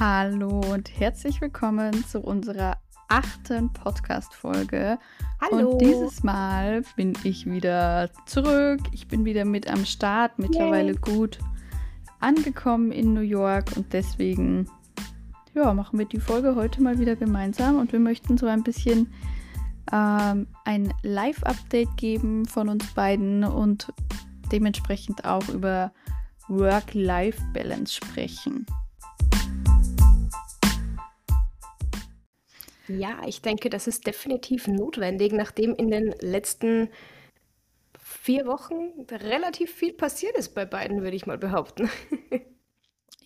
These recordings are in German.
Hallo und herzlich willkommen zu unserer achten Podcast-Folge. Hallo. Und dieses Mal bin ich wieder zurück. Ich bin wieder mit am Start, mittlerweile Yay. gut angekommen in New York und deswegen ja, machen wir die Folge heute mal wieder gemeinsam und wir möchten so ein bisschen ähm, ein Live-Update geben von uns beiden und dementsprechend auch über Work-Life-Balance sprechen. Ja, ich denke, das ist definitiv notwendig, nachdem in den letzten vier Wochen relativ viel passiert ist bei beiden, würde ich mal behaupten.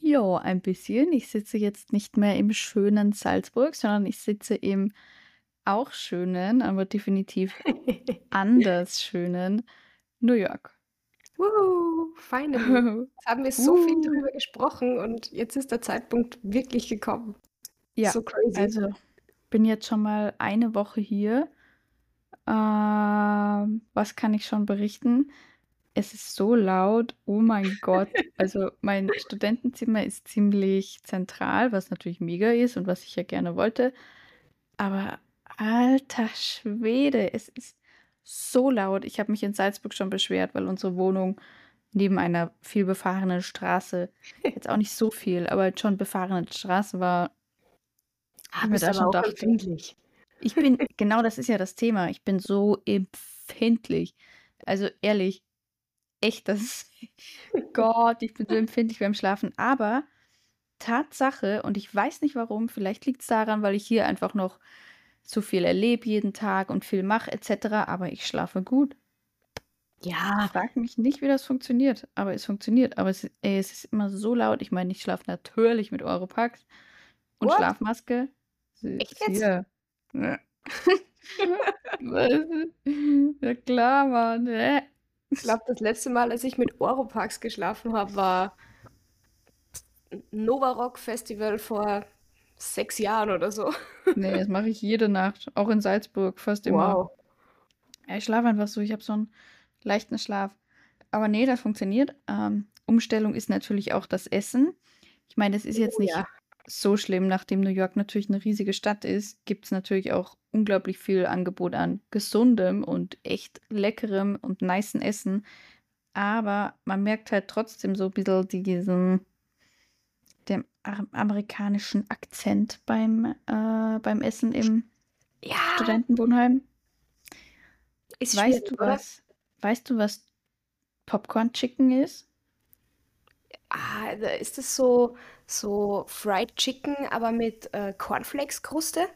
Ja, ein bisschen. Ich sitze jetzt nicht mehr im schönen Salzburg, sondern ich sitze im auch schönen, aber definitiv anders schönen New York. Woo, finally. Jetzt haben wir so viel darüber gesprochen und jetzt ist der Zeitpunkt wirklich gekommen. Ja, So crazy. also bin jetzt schon mal eine Woche hier. Ähm, was kann ich schon berichten? Es ist so laut, oh mein Gott. Also mein Studentenzimmer ist ziemlich zentral, was natürlich mega ist und was ich ja gerne wollte. Aber alter Schwede, es ist so laut. Ich habe mich in Salzburg schon beschwert, weil unsere Wohnung neben einer viel befahrenen Straße, jetzt auch nicht so viel, aber halt schon befahrene Straße war. Ah, ich aber schon auch empfindlich. ich bin, genau das ist ja das Thema. Ich bin so empfindlich. Also ehrlich, echt, das ist, Gott, ich bin so empfindlich beim Schlafen. Aber Tatsache, und ich weiß nicht warum, vielleicht liegt es daran, weil ich hier einfach noch so viel erlebe jeden Tag und viel mache etc., aber ich schlafe gut. Ja, Frag mich nicht, wie das funktioniert, aber es funktioniert. Aber es, ey, es ist immer so laut. Ich meine, ich schlafe natürlich mit Europax und what? Schlafmaske. Echt jetzt? Hier. Ja. ja klar, Mann. Äh. Ich glaube, das letzte Mal, als ich mit Oropax geschlafen habe, war Nova Rock Festival vor sechs Jahren oder so. Nee, das mache ich jede Nacht, auch in Salzburg, fast immer. Wow. Ja, ich schlafe einfach so, ich habe so einen leichten Schlaf. Aber nee, das funktioniert. Ähm, Umstellung ist natürlich auch das Essen. Ich meine, das ist jetzt Oh nicht ja. So schlimm, nachdem New York natürlich eine riesige Stadt ist, gibt es natürlich auch unglaublich viel Angebot an gesundem und echt leckerem und nicem Essen. Aber man merkt halt trotzdem so ein bisschen diesen dem amerikanischen Akzent beim, äh, beim Essen im Ja, Studentenwohnheim. ist Weißt du oder? was? Weißt du, was Popcorn Chicken ist? Ah, ist das so, so Fried Chicken, aber mit äh, Cornflakes-Kruste?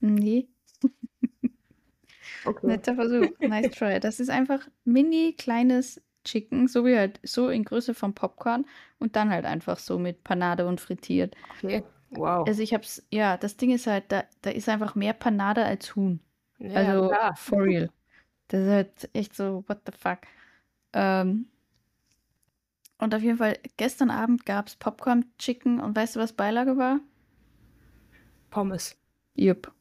Nee, Okay. netter Versuch. Nice try. Das ist einfach mini kleines Chicken, so wie halt so in Größe vom Popcorn und dann halt einfach so mit Panade und frittiert. Okay. Wow. Also ich hab's, ja, das Ding ist halt, da, da ist einfach mehr Panade als Huhn. Ja, Also klar. for real. Das ist halt echt so, what the fuck. Ähm, und auf jeden Fall, gestern Abend gab's Popcorn Chicken und weißt du, was Beilage war? Pommes. Jupp.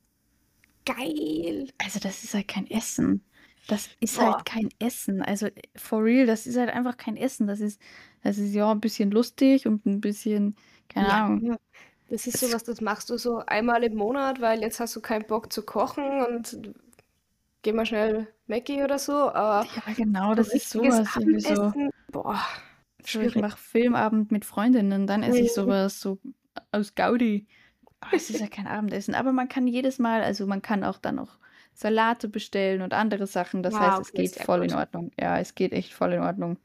Geil. Also das ist halt kein Essen. Das ist Boah. halt kein Essen. Also for real, das ist halt einfach kein Essen. Das ist, das ist ja ein bisschen lustig und ein bisschen, keine Ja, Ahnung. ja. Das ist Es, sowas, das machst du so einmal im Monat, weil jetzt hast du keinen Bock zu kochen und geh mal schnell Mackie oder so. Aber ja, genau, das ist sowas irgendwie so. Boah, So, ich mache Filmabend mit Freundinnen, dann esse ich sowas so aus Gaudi. Aber es ist ja kein Abendessen. Aber man kann jedes Mal, also man kann auch dann noch Salate bestellen und andere Sachen. Das Ja, heißt, es okay, geht voll in gut. Ordnung. Ja, es geht echt voll in Ordnung.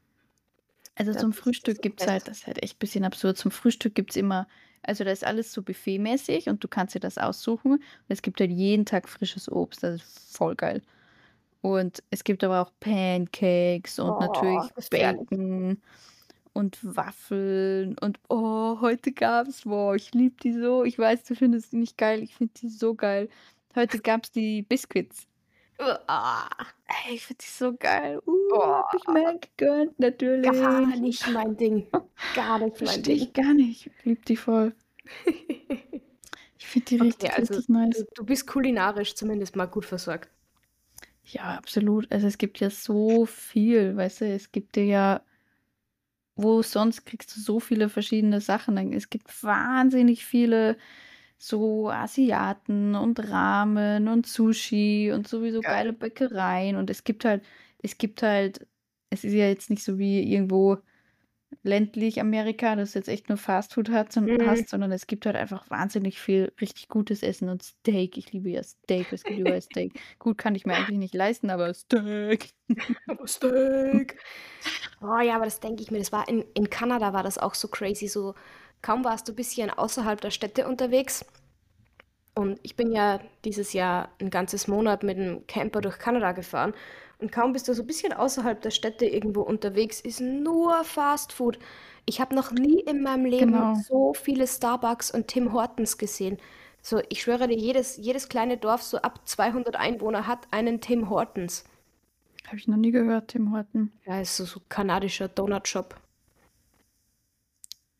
Also zum das ist Frühstück gibt es halt, das ist halt echt ein bisschen absurd. Zum Frühstück gibt es immer, also da ist alles so buffetmäßig und du kannst dir das aussuchen. Und es gibt halt jeden Tag frisches Obst. Das ist voll geil. Und es gibt aber auch Pancakes und Oh, natürlich gefährlich. Und Waffeln und oh, heute gab's, boah, ich liebe die so. Ich weiß, du findest die nicht geil, ich finde die so geil. Heute gab's die Biscuits. Ah, Ey, ich finde die so geil. Uh, oh, hab ich mir gegönnt, gar natürlich. nicht mein Ding. Gar nicht mein Verstehe ich Ding. gar nicht. Ich liebe die voll. Ich finde die Okay, richtig, also richtig nice. du, du bist kulinarisch zumindest mal gut versorgt. Ja, absolut. Also es gibt ja so viel, weißt du, es gibt dir ja wo sonst kriegst du so viele verschiedene Sachen. Es gibt wahnsinnig viele so Asiaten und Ramen und Sushi und sowieso Geil. geile Bäckereien und es gibt halt es gibt halt es ist ja jetzt nicht so wie irgendwo ländlich Amerika, das jetzt echt nur Fastfood hat, son Mhm. hast, sondern es gibt halt einfach wahnsinnig viel richtig gutes Essen und Steak. Ich liebe ja Steak, was gibt über Steak? Gut, kann ich mir eigentlich nicht leisten, aber Steak. Aber Steak. Oh ja, aber das denke ich mir, das war in, in Kanada war das auch so crazy. So kaum warst du ein bisschen außerhalb der Städte unterwegs. Und ich bin ja dieses Jahr ein ganzes Monat mit einem Camper durch Kanada gefahren. Und kaum bist du so ein bisschen außerhalb der Städte irgendwo unterwegs, ist nur Fast Food. Ich habe noch nie in meinem Leben Genau. so viele Starbucks und Tim Hortons gesehen. So, ich schwöre dir, jedes, jedes kleine Dorf so ab 200 Einwohner hat einen Tim Hortons. Habe ich noch nie gehört, Tim Horton. Ja, ist so, so kanadischer Donut-Shop.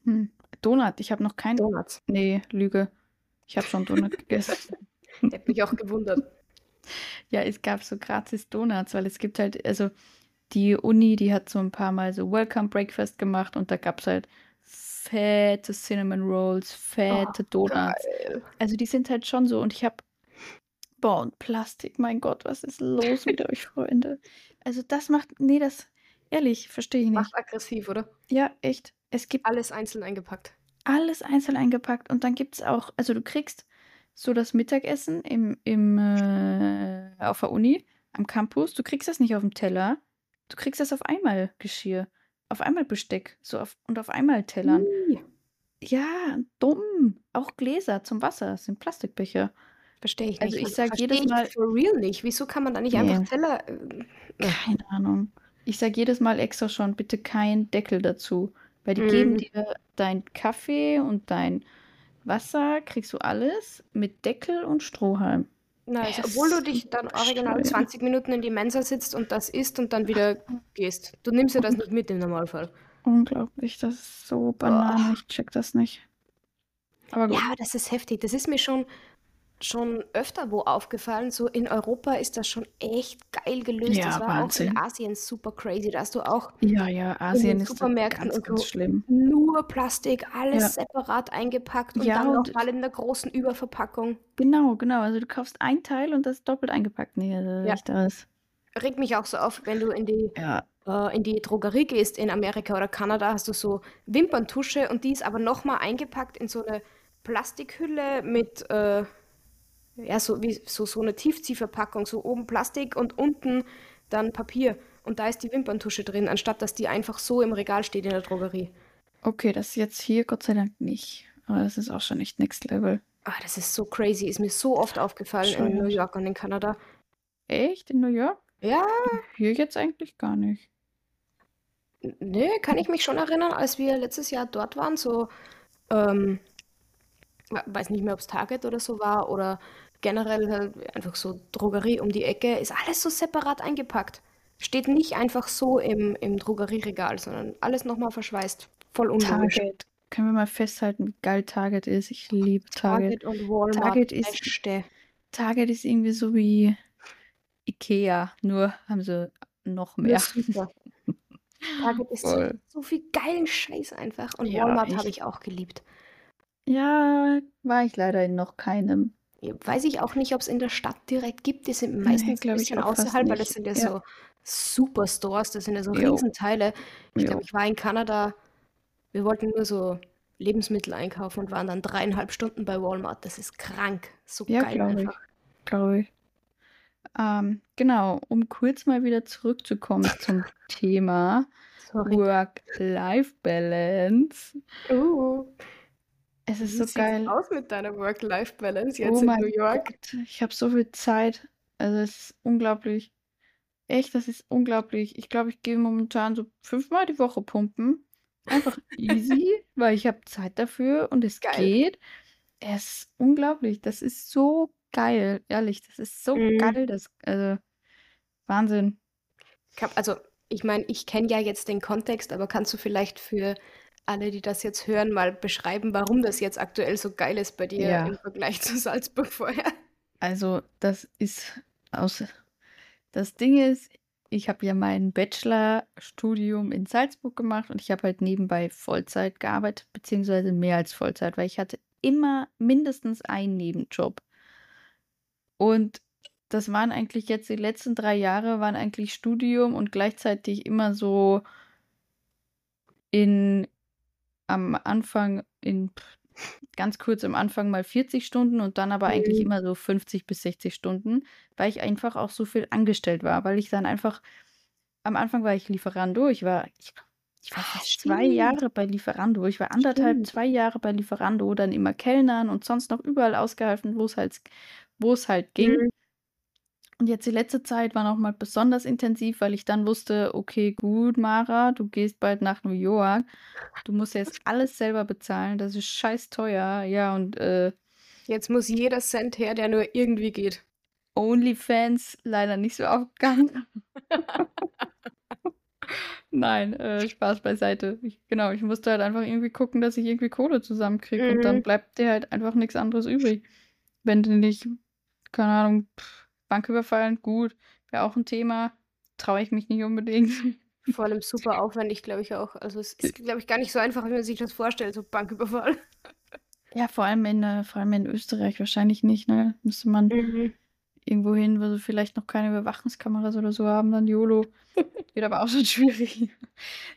Hm. Donut, ich habe noch kein Donuts. Ne, Lüge. Ich habe schon Donut gegessen. Hätte mich auch gewundert. Ja, es gab so gratis Donuts, weil es gibt halt, also die Uni, die hat so ein paar Mal so Welcome Breakfast gemacht und da gab es halt fette Cinnamon Rolls, fette Donuts. geil. Also die sind halt schon so und ich habe, boah, und Plastik, mein Gott, was ist los mit euch, Freunde? Also das macht, nee, das, ehrlich, verstehe ich nicht. Macht aggressiv, oder? Ja, echt. Es gibt Alles einzeln eingepackt. alles einzeln eingepackt und dann gibt es auch, also du kriegst so das Mittagessen im, im, äh, auf der Uni, am Campus, du kriegst das nicht auf dem Teller, du kriegst das auf einmal Geschirr, auf einmal Besteck so auf, und auf einmal Tellern. Ih, Ja, dumm. Auch Gläser zum Wasser das sind Plastikbecher. Verstehe ich Also nicht. ich sag Verstehe jedes ich Mal, for real nicht. Wieso kann man da nicht einfach nee, Teller... äh, äh, keine Ahnung. Ich sage jedes Mal extra schon, bitte kein Deckel dazu, weil die geben mm, dir dein Kaffee und dein Wasser, kriegst du alles mit Deckel und Strohhalm. nice. Obwohl du dich dann original bescheuert. 20 Minuten in die Mensa sitzt und das isst und dann wieder gehst. Du nimmst ja das nicht mit im Normalfall. Unglaublich, das ist so Banane, Boah. ich check das nicht. Aber Ja, gut. aber das ist heftig. Das ist mir schon, schon öfter wo aufgefallen. So in Europa ist das schon echt geil gelöst. Das Ja, war auch in Wahnsinn. Asien super crazy. Da hast du auch Ja, ja, in Asien ist da Supermärkten ganz, und ganz so schlimm. nur Plastik, Ja, alles separat eingepackt und ja, dann nochmal in der großen Überverpackung. genau, genau. Also du kaufst ein Teil und das ist doppelt eingepackt. Nee, das ist Ja, echt alles. regt mich auch so auf, wenn du in die, Ja, äh, in die Drogerie gehst in Amerika oder Kanada, hast du so Wimperntusche und die ist aber nochmal eingepackt in so eine Plastikhülle mit, äh, ja, so wie so, so eine Tiefziehverpackung, so oben Plastik und unten dann Papier. Und da ist die Wimperntusche drin, anstatt dass die einfach so im Regal steht in der Drogerie. okay, das ist jetzt hier Gott sei Dank nicht. Aber das ist auch schon echt Next Level. Ah, das ist so crazy, ist mir so oft aufgefallen in New. York und in Kanada. Echt? In New York? Ja, Hier jetzt eigentlich gar nicht. n- nee, kann ich mich schon erinnern, als wir letztes Jahr dort waren, so, ähm, we- weiß nicht mehr, ob es Target oder so war oder generell halt einfach so Drogerie um die Ecke, ist alles so separat eingepackt. Steht nicht einfach so im, im Drogerieregal, sondern alles nochmal verschweißt. Voll unlogisch. Target. Können wir mal festhalten, wie geil Target ist? Ich liebe Target. Target und Walmart, Target ist, beste. Target ist irgendwie so wie Ikea, nur haben sie noch mehr. Target ist so, so viel geilen Scheiß einfach. Und Ja, Walmart habe ich auch geliebt. Ja, war ich leider in noch keinem. Weiß ich auch nicht, ob es in der Stadt direkt gibt. Die sind Nee, meistens ein glaube ich bisschen außerhalb, weil das sind ja Ja. so Superstores, das sind ja so Jo, Riesenteile. Ich glaube, ich war in Kanada, wir wollten nur so Lebensmittel einkaufen und waren dann dreieinhalb Stunden bei Walmart. Das ist krank. So Ja, geil glaube ich. einfach. Glaube ich. Ähm, genau, um kurz mal wieder zurückzukommen zum Thema. Work-Life-Balance. Uh, Es ist wie so sieht's geil. aus mit deiner Work-Life-Balance Oh jetzt in New mein York? Gott, ich habe so viel Zeit. Also es ist unglaublich. Echt, das ist unglaublich. Ich glaube, ich gehe momentan so fünfmal die Woche pumpen. Einfach easy, weil ich habe Zeit dafür und es Geil. geht. Es ist unglaublich. Das ist so geil, ehrlich. Das ist so Mhm. geil. Das, also Wahnsinn. Kann- Also, ich meine, ich kenne ja jetzt den Kontext, aber kannst du vielleicht für alle, die das jetzt hören, mal beschreiben, warum das jetzt aktuell so geil ist bei dir Ja, im Vergleich zu Salzburg vorher? also das ist aus. Das Ding ist, ich habe ja mein Bachelorstudium in Salzburg gemacht und ich habe halt nebenbei Vollzeit gearbeitet, beziehungsweise mehr als Vollzeit, weil ich hatte immer mindestens einen Nebenjob. Und das waren eigentlich jetzt die letzten drei Jahre waren eigentlich Studium und gleichzeitig immer so in am Anfang in ganz kurz am Anfang mal 40 Stunden und dann aber eigentlich Mhm. immer so 50 bis 60 Stunden, weil ich einfach auch so viel angestellt war, weil ich dann einfach am Anfang war ich Lieferando, ich war ich ich war Ah, fast 2 stimmt. Jahre bei Lieferando. Ich war 1,5, Stimmt. 2 Jahre bei Lieferando, dann immer Kellnern und sonst noch überall ausgeholfen, wo's halt wo's halt ging. Mhm. Und jetzt die letzte Zeit war noch mal besonders intensiv, weil ich dann wusste: „Okay, gut, Mara, du gehst bald nach New York. Du musst jetzt alles selber bezahlen, das ist scheißteuer.“ Ja, und, äh Jetzt muss jeder Cent her, der nur irgendwie geht. OnlyFans leider nicht so aufgegangen. Nein, äh, Spaß beiseite. Ich genau, ich musste halt einfach irgendwie gucken, dass ich irgendwie Kohle zusammenkriege und dann Mhm. bleibt dir halt einfach nix anderes übrig. Wenn du nicht keine Ahnung, Bank überfallen, gut, wäre auch 'n Thema, traue ich mich nicht unbedingt. Vor allem super aufwendig, glaube ich auch. Also, es ist, glaube ich, gar nicht so einfach, wie man sich das vorstellt, so Banküberfall. Ja, vor allem in, äh vor allem in Österreich wahrscheinlich nicht, ne? Müsste man Mhm. irgendwo hin, wo sie vielleicht noch keine Überwachungskameras oder so haben, dann YOLO. Wird aber auch schon schwierig.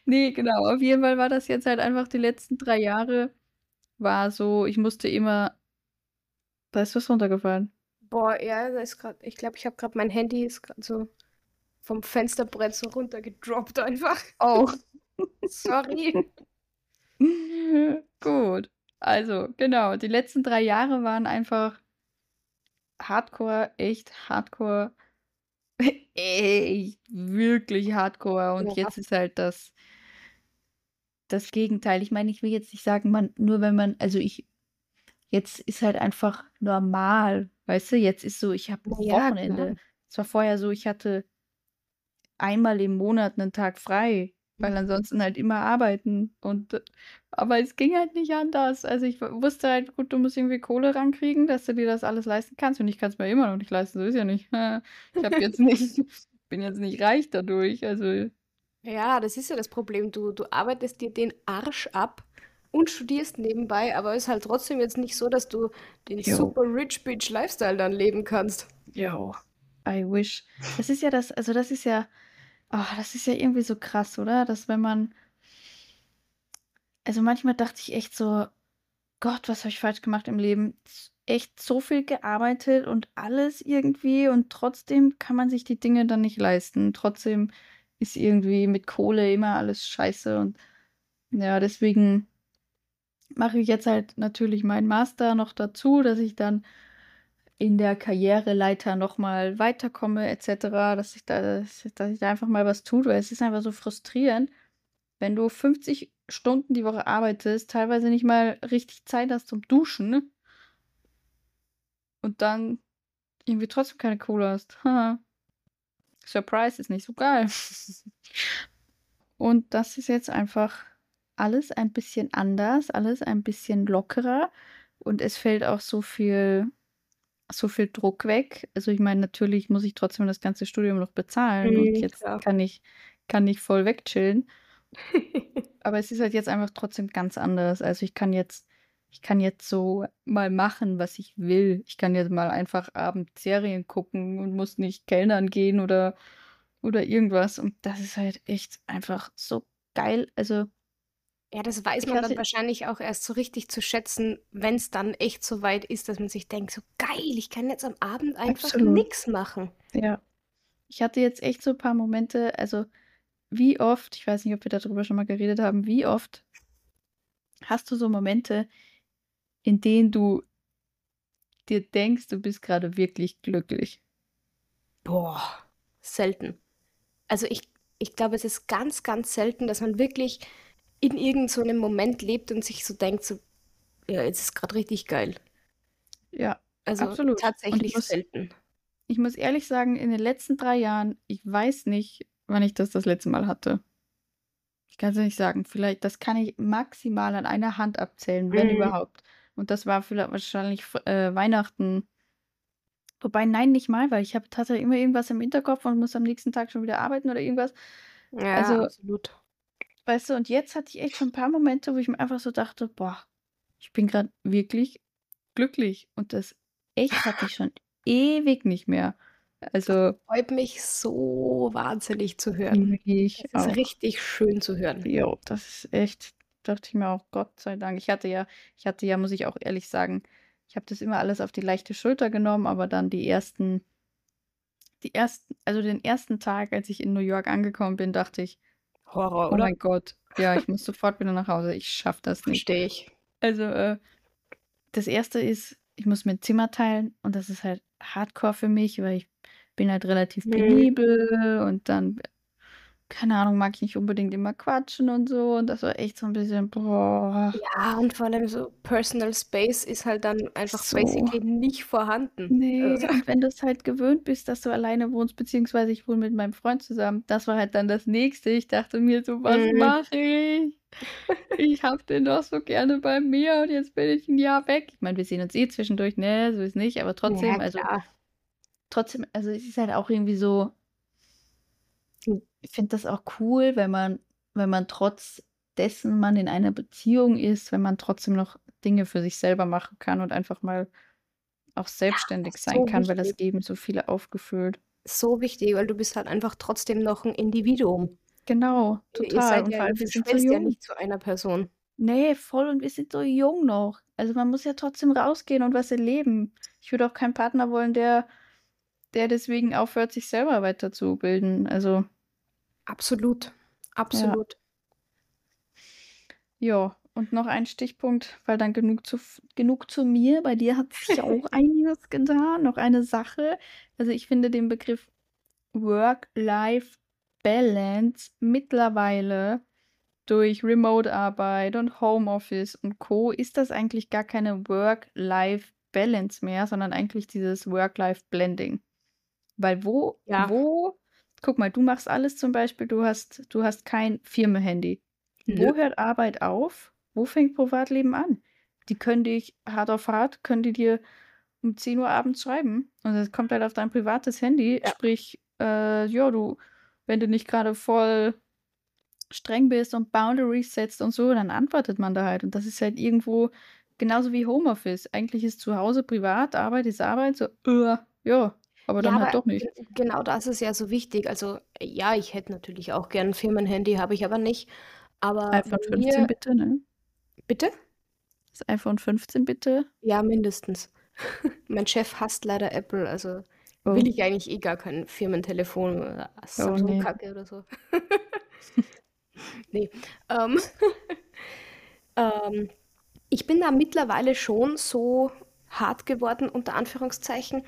Ne, genau, auf jeden Fall war das jetzt halt einfach die letzten 3 Jahre war so, ich musste immer Da ist was runtergefallen. Boah, ja, da ist grad ich glaube, ich habe grad mein Handy ist grad so vom Fensterbrett so runtergedroppt einfach. Oh. Sorry. Gut. Also, genau, die letzten 3 Jahre waren einfach Hardcore, echt Hardcore, echt wirklich Hardcore und Ja. jetzt ist halt das das Gegenteil. Ich meine, ich will jetzt nicht sagen, man nur wenn man also, ich jetzt ist halt einfach normal, weißt du? Jetzt ist so, ich habe Na ja, Wochenende. Es war vorher so, ich hatte einmal im Monat 'nen Tag frei, weil Mhm. ansonsten halt immer arbeiten und aber es ging halt nicht anders. Also, ich w wusste halt, gut, du musst irgendwie Kohle rankriegen, dass du dir das alles leisten kannst und ich kann's mir immer noch nicht leisten, so ist ja nicht. Ich habe jetzt nicht bin jetzt nicht reich dadurch, also Ja, das ist ja das Problem. Du du arbeitest dir den Arsch ab und studierst nebenbei, aber ist halt trotzdem jetzt nicht so, dass du den Jo. super Rich Bitch Lifestyle dann leben kannst. Jo, I wish. Das ist ja das also, das ist ja oh, das ist ja irgendwie so krass, oder? Dass wenn man Also, manchmal dachte ich echt so: „Gott, was habe ich falsch gemacht im Leben?“ S echt so viel gearbeitet und alles irgendwie und trotzdem kann man sich die Dinge dann nicht leisten. Trotzdem ist irgendwie mit Kohle immer alles scheiße und ja, deswegen mache ich jetzt halt natürlich meinen Master noch dazu, dass ich dann in der Karriereleiter noch mal weiterkomme et cetera, dass ich da dass ich da einfach mal was tue, weil es ist einfach so frustrierend, wenn du 50 Stunden die Woche arbeitest, teilweise nicht mal richtig Zeit hast zum Duschen und dann irgendwie trotzdem keine Kohle hast. Surprise, ist nicht so geil. Und das ist jetzt einfach alles ein bisschen anders, alles ein bisschen lockerer und es fällt auch so viel so viel Druck weg. Also, ich meine, natürlich muss ich trotzdem das ganze Studium noch bezahlen und Mhm, jetzt klar. kann ich kann ich voll wegchillen. Aber es ist halt jetzt einfach trotzdem ganz anders. Also, ich kann jetzt ich kann jetzt so mal machen, was ich will. Ich kann jetzt mal einfach abends Serien gucken und muss nicht kellnern gehen oder oder irgendwas und das ist halt echt einfach so geil. Also Ja, das weiß man dann wahrscheinlich auch erst so richtig zu schätzen, wenn's dann echt so weit ist, dass man sich denkt: „So geil, ich kann jetzt am Abend einfach nix machen.“ Ja. Ich hatte jetzt echt so paar Momente also, wie oft ich weiß nicht, ob wir da drüber schon mal geredet haben, wie oft hast du so Momente, in denen du dir denkst, du bist grade wirklich glücklich? Boah, selten. Also, ich ich glaube, es ist ganz, ganz selten, dass man wirklich in irgend so Moment lebt und sich so denkt, so: „Ja, jetzt ist grad richtig geil.“ Ja, Also, absolut. Und ich tatsächlich muss selten. ich muss ehrlich sagen, in den letzten 3 Jahren, ich weiß nicht, wann ich das das letzte Mal hatte. Ich kann's dir nicht sagen. Vielleicht das kann ich maximal an einer Hand abzählen, wenn Mhm. überhaupt. Und das war viellei wahrscheinlich äh, Weihnachten Wobei, nein, nicht mal, weil ich habe tatsächlich immer irgendwas im Hinterkopf und muss am nächsten Tag schon wieder arbeiten oder irgendwas. Ja, Also, absolut. Weißt du, und jetzt hatte ich echt schon 'n paar Momente, wo ich mir einfach so dachte: „Boah, ich bin grad wirklich glücklich.“ Und das echt hatte ich schon ewig nicht mehr. Also freut mich so wahnsinnig zu hören. Ich Das ist auch. richtig schön zu hören. Jo, das ist echt dachte ich mir auch: „Gott sei Dank.“ Ich hatte ja ich hatte ja, muss ich auch ehrlich sagen ich habe das immer alles auf die leichte Schulter genommen, aber dann die ersten die ersten also, den ersten Tag, als ich in New York angekommen bin, dachte ich: Horror, „Oh oder? mein Gott, ja, ich muss sofort wieder nach Hause. Ich schaffe das nicht.“ Verstehe ich. Also, äh, das Erste ist, ich muss mir 'n Zimmer teilen und das ist halt Hardcore für mich, weil ich bin halt relativ Mhm. penibel und dann, keine Ahnung, mag ich nicht unbedingt immer quatschen und so und das war echt so 'n bisschen, boah. Ja, und vor allem so Personal Space ist halt dann einfach So. basically nicht vorhanden. Ne, Also und wenn du's halt gewöhnt bist, dass du alleine wohnst, beziehungsweise ich wohne mit meinem Freund zusammen, das war halt dann das Nächste. Ich dachte mir so: „Was Mhm. mache ich? Ich habe den doch so gerne bei mir und jetzt bin ich 'n Jahr weg.“ Ich meine, wir sehen uns eh zwischendurch, ne, so ist nicht, aber Ja, trotzdem, also klar. trotzdem also, es ist halt auch irgendwie so. Ich finde das auch cool, wenn man wenn man trotz dessen man in einer Beziehung ist, wenn man trotzdem noch Dinge für sich selber machen kann und einfach mal auch Ja, selbstständig ist sein so kann, weil wichtig. das Leben so viel aufgefüllt. So wichtig, weil du bist halt einfach trotzdem noch 'n Individuum. Genau, Ihr ihr total seid und ja vor allem wir sind so ja nicht zu einer Person. Ne, voll und wir sind so jung noch. Also, man muss ja trotzdem rausgehen und was erleben. Ich würde auch keinen Partner wollen, der der deswegen aufhört, sich selber weiterzubilden. Also Absolut, Ja. absolut. Ja, und noch ein Stichpunkt, weil dann genug zu genug zu mir. Bei dir hat sich auch einiges getan. Noch eine Sache. Also, ich finde den Begriff Work-Life-Balance mittlerweile durch Remote-Arbeit und Homeoffice und Co. ist das eigentlich gar keine Work-Life-Balance mehr, sondern eigentlich dieses Work-Life-Blending. Weil wo Ja. wo guck mal, du machst alles zum Beispiel du hast du hast kein Firmenhandy. Nö. Wo hört Arbeit auf? Wo fängt Privatleben an? Die können dich hart auf hart können die dir um 10:00 abends schreiben und es kommt halt auf dein privates Handy, Ja. sprich, äh, ja, du wenn du nicht grade voll streng bist und Boundaries setzt und so, dann antwortet man da halt und das ist halt irgendwo genauso wie Homeoffice. Eigentlich ist zu Hause privat, Arbeit ist Arbeit, so, ja, aber Ja, dann halt aber doch nicht. genau das ist ja so wichtig. Also, ja, ich hätte natürlich auch gern 'n Firmenhandy, habe ich aber nicht. Aber iPhone 15 mir bitte, ne? Bitte? Das iPhone 15 bitte. Ja, mindestens. Mein Chef hasst leider Apple, also will Oh. ich eigentlich eh gar kein Firmentelefon oder Oh, ne. Samsung-Kacke oder so. Ne, ähm ähm, ich bin da mittlerweile schon so hart geworden, unter Anführungszeichen.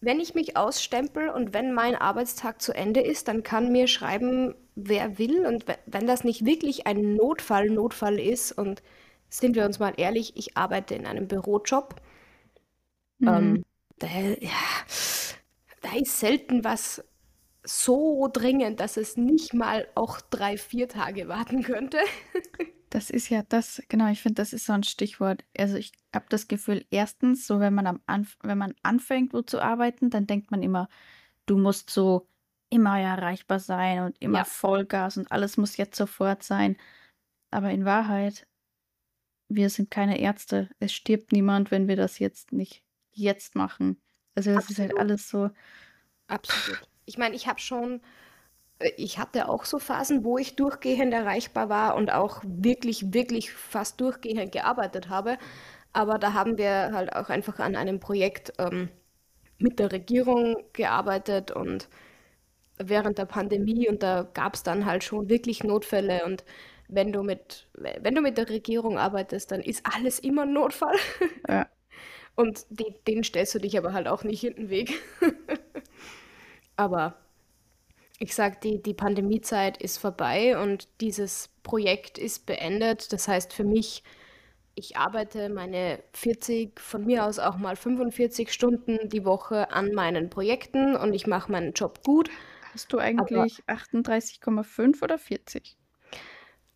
Wenn ich mich ausstempel und wenn mein Arbeitstag zu Ende ist, dann kann mir schreiben, wer will und we wenn das nicht wirklich ein Notfall Notfall ist und sind wir uns mal ehrlich, ich arbeite in einem Bürojob Mhm. ähm, da ja, da ist selten was so dringend, dass es nicht mal auch 3, 4 Tage warten könnte. Das ist ja das genau, ich finde, das ist so 'n Stichwort. Also, ich habe das Gefühl, 1., so wenn man am Anf wenn man anfängt, wo zu arbeiten, dann denkt man immer, du musst so immer erreichbar sein und immer Ja. Vollgas und alles muss jetzt sofort sein. Aber in Wahrheit wir sind keine Ärzte. Es stirbt niemand, wenn wir das jetzt nicht jetzt machen. Also, das ist halt Absolut. alles so Absolut. Ich meine, ich habe schon ich hatte auch so Phasen, wo ich durchgehend erreichbar war und auch wirklich, wirklich fast durchgehend gearbeitet habe. Aber da haben wir halt auch einfach an einem Projekt, ähm, mit der Regierung gearbeitet und während der Pandemie und da gab's dann halt schon wirklich Notfälle und wenn du mit we wenn du mit der Regierung arbeitest, dann ist alles immer 'n Notfall. Ja. Und de denen stellst du dich aber halt auch nicht in den Weg. Aber ich sage, die die Pandemiezeit ist vorbei und dieses Projekt ist beendet. Das heißt für mich, ich arbeite meine 40, von mir aus auch mal 45 Stunden die Woche an meinen Projekten und ich mache meinen Job gut, Hast du eigentlich 38,5 oder 40?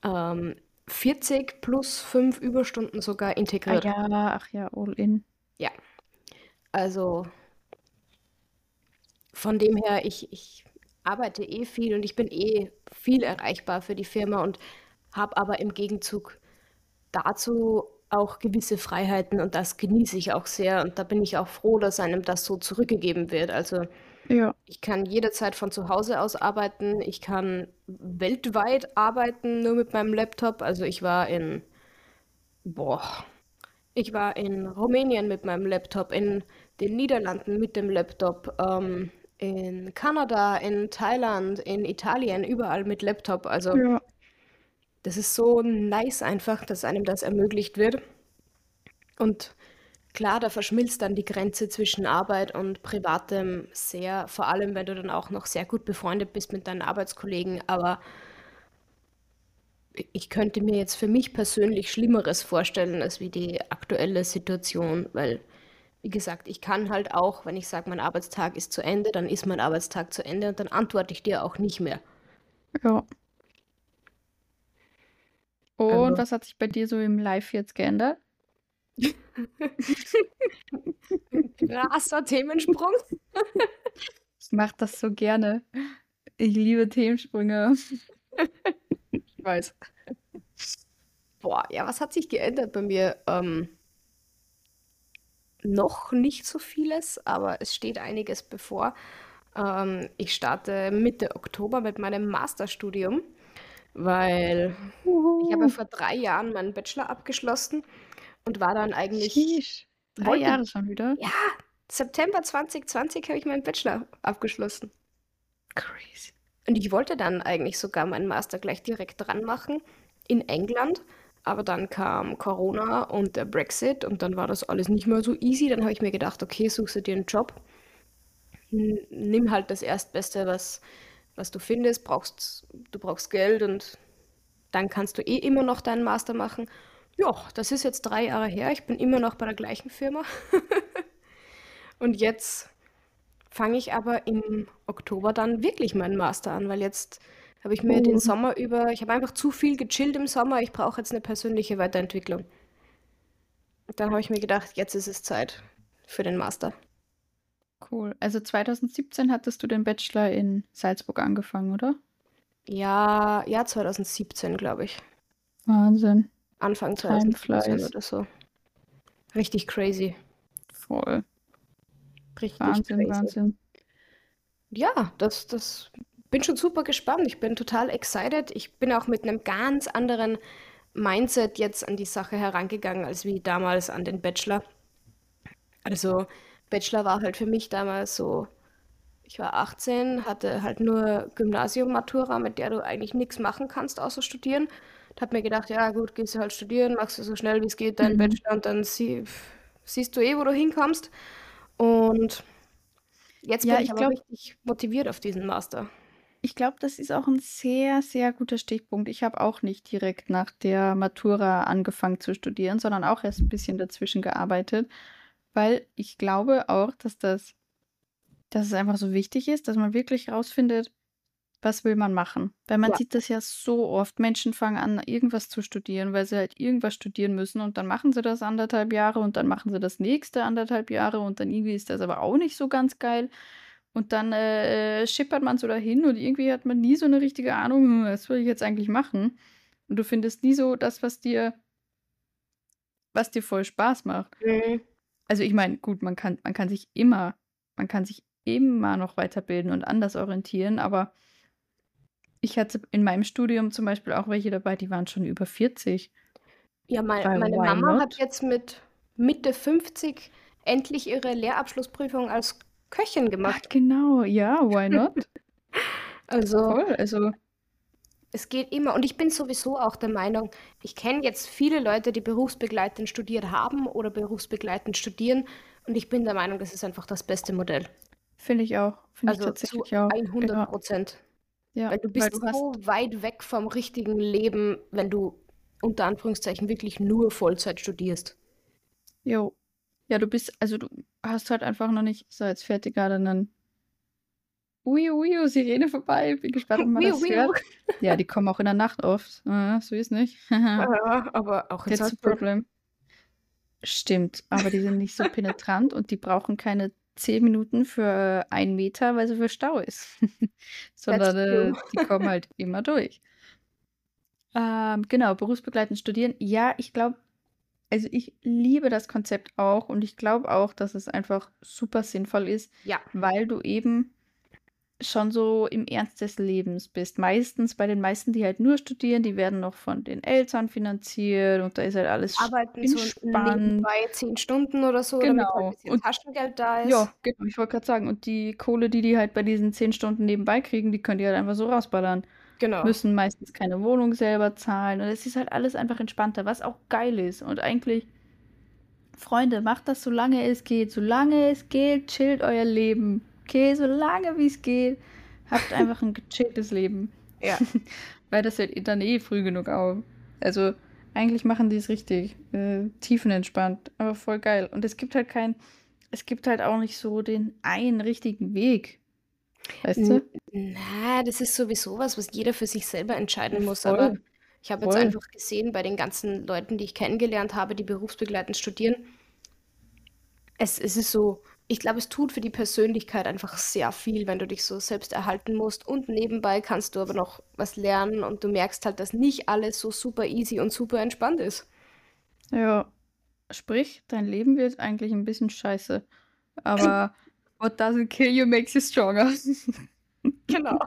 Ähm, 40 plus 5 Überstunden sogar Ah integriert. ja, ach ja, all in. Ja. Also von dem her, ich, ich arbeite eh viel und ich bin eh viel erreichbar für die Firma und habe aber im Gegenzug dazu auch gewisse Freiheiten und das genieße ich auch sehr und da bin ich auch froh, dass einem das so zurückgegeben wird. Also Ja. ich kann jederzeit von zu Hause aus arbeiten, ich kann weltweit arbeiten, nur mit meinem Laptop. Also ich war in, boah, ich war in Rumänien mit meinem Laptop, in den Niederlanden mit dem Laptop, ähm, in Kanada, in Thailand, in Italien, überall mit Laptop. Also Ja. das ist so nice einfach, dass einem das ermöglicht wird. Und klar, da verschmilzt dann die Grenze zwischen Arbeit und Privatem sehr, vor allem wenn du dann auch noch sehr gut befreundet bist mit deinen Arbeitskollegen. Aber ich könnte mir jetzt für mich persönlich Schlimmeres vorstellen als wie die aktuelle Situation, weil, wie gesagt, ich kann halt auch, wenn ich sage, mein Arbeitstag ist zu Ende, dann ist mein Arbeitstag zu Ende und dann antworte ich dir auch nicht mehr. Ja. Und Also, was hat sich bei dir so im Live jetzt geändert? krasser Themensprung. Ich mache das so gerne. Ich liebe Themensprünge. Ich weiß. Boah, ja, was hat sich geändert bei mir? Ähm, noch nicht so vieles, aber es steht einiges bevor. Ähm, ich starte Mitte Oktober mit meinem Masterstudium, weil ich habe Uhu. vor drei Jahren meinen Bachelor abgeschlossen und war dann eigentlich, Sheesh. Drei wollte, Jahre schon wieder. ja, September 2020 habe ich meinen Bachelor abgeschlossen. Crazy. Und ich wollte dann eigentlich sogar meinen Master gleich direkt dran machen in England. Aber dann kam Corona und der Brexit und dann war das alles nicht mehr so easy. Dann habe ich mir gedacht, okay, suchst dir einen Job, nimm halt das Erstbeste, was, was du findest, brauchst, du brauchst Geld und dann kannst du eh immer noch deinen Master machen. Ja, das ist jetzt drei Jahre her. Ich bin immer noch bei der gleichen Firma. Und jetzt fange ich aber im Oktober dann wirklich meinen Master an, weil jetzt habe ich mir den Cool. Sommer über, ich habe einfach zu viel gechillt im Sommer, ich brauche jetzt eine persönliche Weiterentwicklung. Und dann habe ich mir gedacht, jetzt ist es Zeit für den Master. Cool. Also 2017 hattest du den Bachelor in Salzburg angefangen, oder? Ja, ja, 2017, glaube ich. Wahnsinn. Anfang Time 2017 flies. oder so. Richtig crazy. Voll. Richtig Wahnsinn, crazy. Wahnsinn. Ja, das, das bin schon super gespannt. Ich bin total excited. Ich bin auch mit einem ganz anderen Mindset jetzt an die Sache herangegangen, als wie damals an den Bachelor. Also, Bachelor war halt für mich damals so, ich war 18, hatte halt nur Gymnasium-Matura, mit der du eigentlich nichts machen kannst, außer studieren. Und hab mir gedacht, ja gut, gehst du halt studieren, machst du so schnell wie es geht deinen Mhm. Bachelor und dann sie, siehst du eh, wo du hinkommst. Und jetzt bin Ja, ich ich aber glaube, richtig motiviert auf diesen Master. Ich glaube, das ist auch ein sehr, sehr guter Stichpunkt. Ich habe auch nicht direkt nach der Matura angefangen zu studieren, sondern auch erst ein bisschen dazwischen gearbeitet, weil ich glaube auch, dass das, dass es einfach so wichtig ist, dass man wirklich rausfindet, was will man machen. Weil man Ja, sieht das ja so oft. Menschen fangen an, irgendwas zu studieren, weil sie halt irgendwas studieren müssen und dann machen sie das anderthalb Jahre und dann machen sie das nächste anderthalb Jahre und dann irgendwie ist das aber auch nicht so ganz geil. Und dann äh, schippert man so dahin und irgendwie hat man nie so eine richtige Ahnung, hm, was will ich jetzt eigentlich machen? Und du findest nie so das, was dir, was dir voll Spaß macht. mhm. Also ich meine, gut, man kann, man kann sich immer, man kann sich immer noch weiterbilden und anders orientieren, aber ich hatte in meinem Studium zum Beispiel auch welche dabei, die waren schon über 40. Ja, mein, meine Mama hat not? jetzt mit Mitte 50 endlich ihre Lehrabschlussprüfung als Köchin gemacht. genau, ja, why not? Also Voll, also es geht immer. Und ich bin sowieso auch der Meinung, ich kenne jetzt viele Leute, die berufsbegleitend studiert haben oder berufsbegleitend studieren. Und ich bin der Meinung, das ist einfach das beste Modell. finde ich auch, finde ich Also zu tatsächlich auch. 100 Ja, Prozent. ja, Weil du weil bist du hast, so weit weg vom richtigen Leben, wenn du unter Anführungszeichen wirklich nur Vollzeit studierst. jo, ja, du bist, also du hast halt einfach noch nicht, so jetzt fährt dir gerade einen Uiu, Uiu, Sirene vorbei. Bin gespannt, ob man das wiu. hört. Ja, die kommen auch in der Nacht oft. Äh, so ist nicht. Ja, aber auch in That's the Salzburg. problem. Stimmt, aber die sind nicht so penetrant und die brauchen keine 10 Minuten für einen Meter, weil so viel Stau ist. Sondern, äh, die kommen halt immer durch. Ähm, genau, berufsbegleitend studieren. Ja, ich glaube also, ich liebe das Konzept auch und ich glaube auch, dass es einfach super sinnvoll ist, Ja. weil du eben schon so im Ernst des Lebens bist. Meistens bei den meisten, die halt nur studieren, die werden noch von den Eltern finanziert und da ist halt alles Arbeiten so entspannt. nebenbei 10 Stunden oder so, damit halt 'n Genau. bisschen Und Taschengeld da ist. ja, genau, ich wollte grad sagen, und die Kohle, die die halt bei diesen 10 Stunden nebenbei kriegen, die können die halt einfach so rausballern. Genau. Müssen meistens keine Wohnung selber zahlen und es ist halt alles einfach entspannter, was auch geil ist. Und eigentlich Freunde, macht das, solange es geht. Solange es geht, chillt euer Leben. Okay, solange wie's geht, habt einfach 'n gechilltes Leben. Ja. Weil das hört dann eh früh genug auf. Also, eigentlich machen die's richtig, äh, tiefenentspannt, aber voll geil. Und es gibt halt kein es gibt halt auch nicht so den einen richtigen Weg. Weißt du? na, das ist sowieso was, was jeder für sich selber entscheiden muss, aber Voll. ich habe jetzt Voll. einfach gesehen bei den ganzen Leuten, die ich kennengelernt habe, die berufsbegleitend studieren es es ist so ich glaube, es tut für die Persönlichkeit einfach sehr viel, wenn du dich so selbst erhalten musst und nebenbei kannst du aber noch was lernen und du merkst halt, dass nicht alles so super easy und super entspannt ist. Ja. Sprich, dein Leben wird eigentlich 'n bisschen scheiße, aber what doesn't kill you makes you stronger. Genau.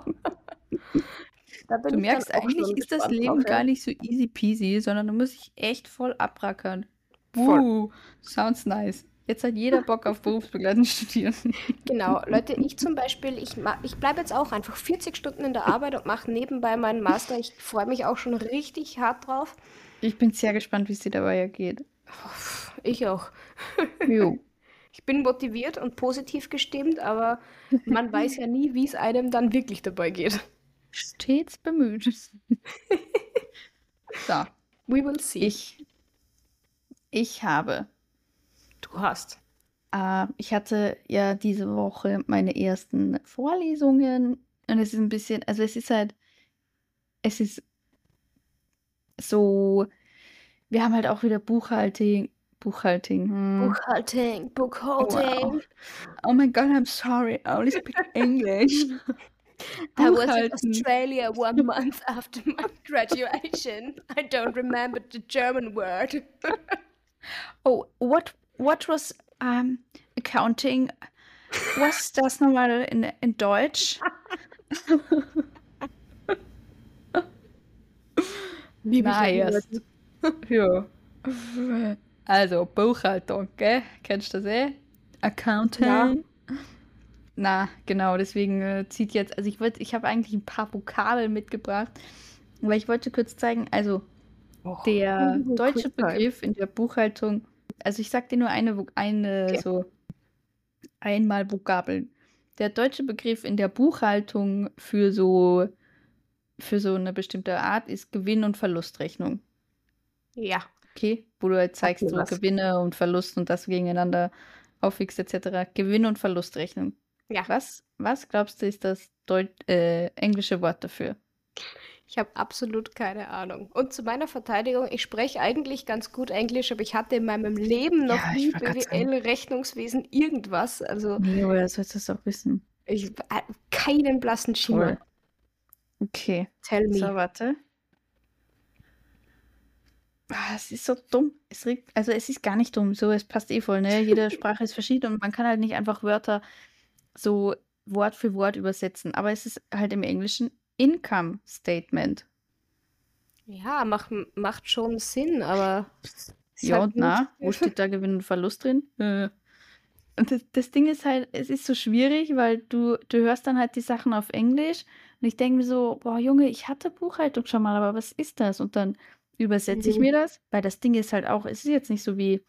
Du merkst, eigentlich ist das drauf, Leben ja. gar nicht so easy peasy, sondern du musst dich echt voll abrackern. Uh, sounds nice. Jetzt hat jeder Bock auf berufsbegleitend studieren. Genau. Leute, ich zum Beispiel, ich ich bleibe jetzt auch einfach 40 Stunden in der Arbeit und mache nebenbei meinen Master. Ich freue mich auch schon richtig hart drauf. Ich bin sehr gespannt, wie's dir dabei ergeht. Ich auch. Jo. Ich bin motiviert und positiv gestimmt, aber man weiß ja nie, wie's einem dann wirklich dabei geht. Stets bemüht. So. We will see. Ich ich habe Du hast. äh, ich hatte ja diese Woche meine ersten Vorlesungen und es ist 'n bisschen also, es ist halt es ist so wir haben halt auch wieder Buchhalting Buchhalting, hm. Buchhalting, oh, Wow. Oh my God, I'm sorry, I only speak English. I was in Australia 1 month after my graduation. I don't remember the German word. Oh, what what was, ähm, accounting? Was das noch mal in in Deutsch? Liebe ich Na, ja Ja. Also, Buchhaltung, gell? Kennst das eh? Ja. Accounting. Na, genau, deswegen, äh, zieht jetzt also, ich wollte ich habe eigentlich 'n paar Vokabeln mitgebracht, aber ich wollte kurz zeigen also, Och, der mhm, deutsche Quick Time. Begriff in der Buchhaltung also, ich sage dir nur eine eine Okay. so einmal Vokabeln. Der deutsche Begriff in der Buchhaltung für so für so 'ne bestimmte Art ist Gewinn und Verlustrechnung. Ja. Okay? Wo du halt zeigst, mir so. Gewinne und Verlust und das gegeneinander aufwiegst et cetera. Gewinn und Verlustrechnung. Ja. Was was glaubst du, ist das deut äh, englische Wort dafür? Ich habe absolut keine Ahnung. Und zu meiner Verteidigung, ich spreche eigentlich ganz gut Englisch, aber ich hatte in meinem Leben noch Ja, nie wollte grad sagen. BWL, Rechnungswesen, irgendwas. Also Ne, woher sollst du's auch wissen? ich äh, keinen blassen Schimmer. Okay. Tell So, me. warte. Ah, es ist so dumm. Es regt also, es ist gar nicht dumm, so, es passt eh voll, ne? Jede Sprache ist verschieden und man kann halt nicht einfach Wörter so Wort für Wort übersetzen. Aber es ist halt im Englischen Income Statement. Ja, mach macht schon Sinn, aber Ja halt und na? Wo steht da Gewinn und Verlust drin? Äh. Und das das Ding ist halt, es ist so schwierig, weil du du hörst dann halt die Sachen auf Englisch und ich denke mir so: „Boah, Junge, ich hatte Buchhaltung schon mal, aber was ist das?“ Und dann übersetze ich Mhm. mir das, weil das Ding ist halt auch es ist jetzt nicht so wie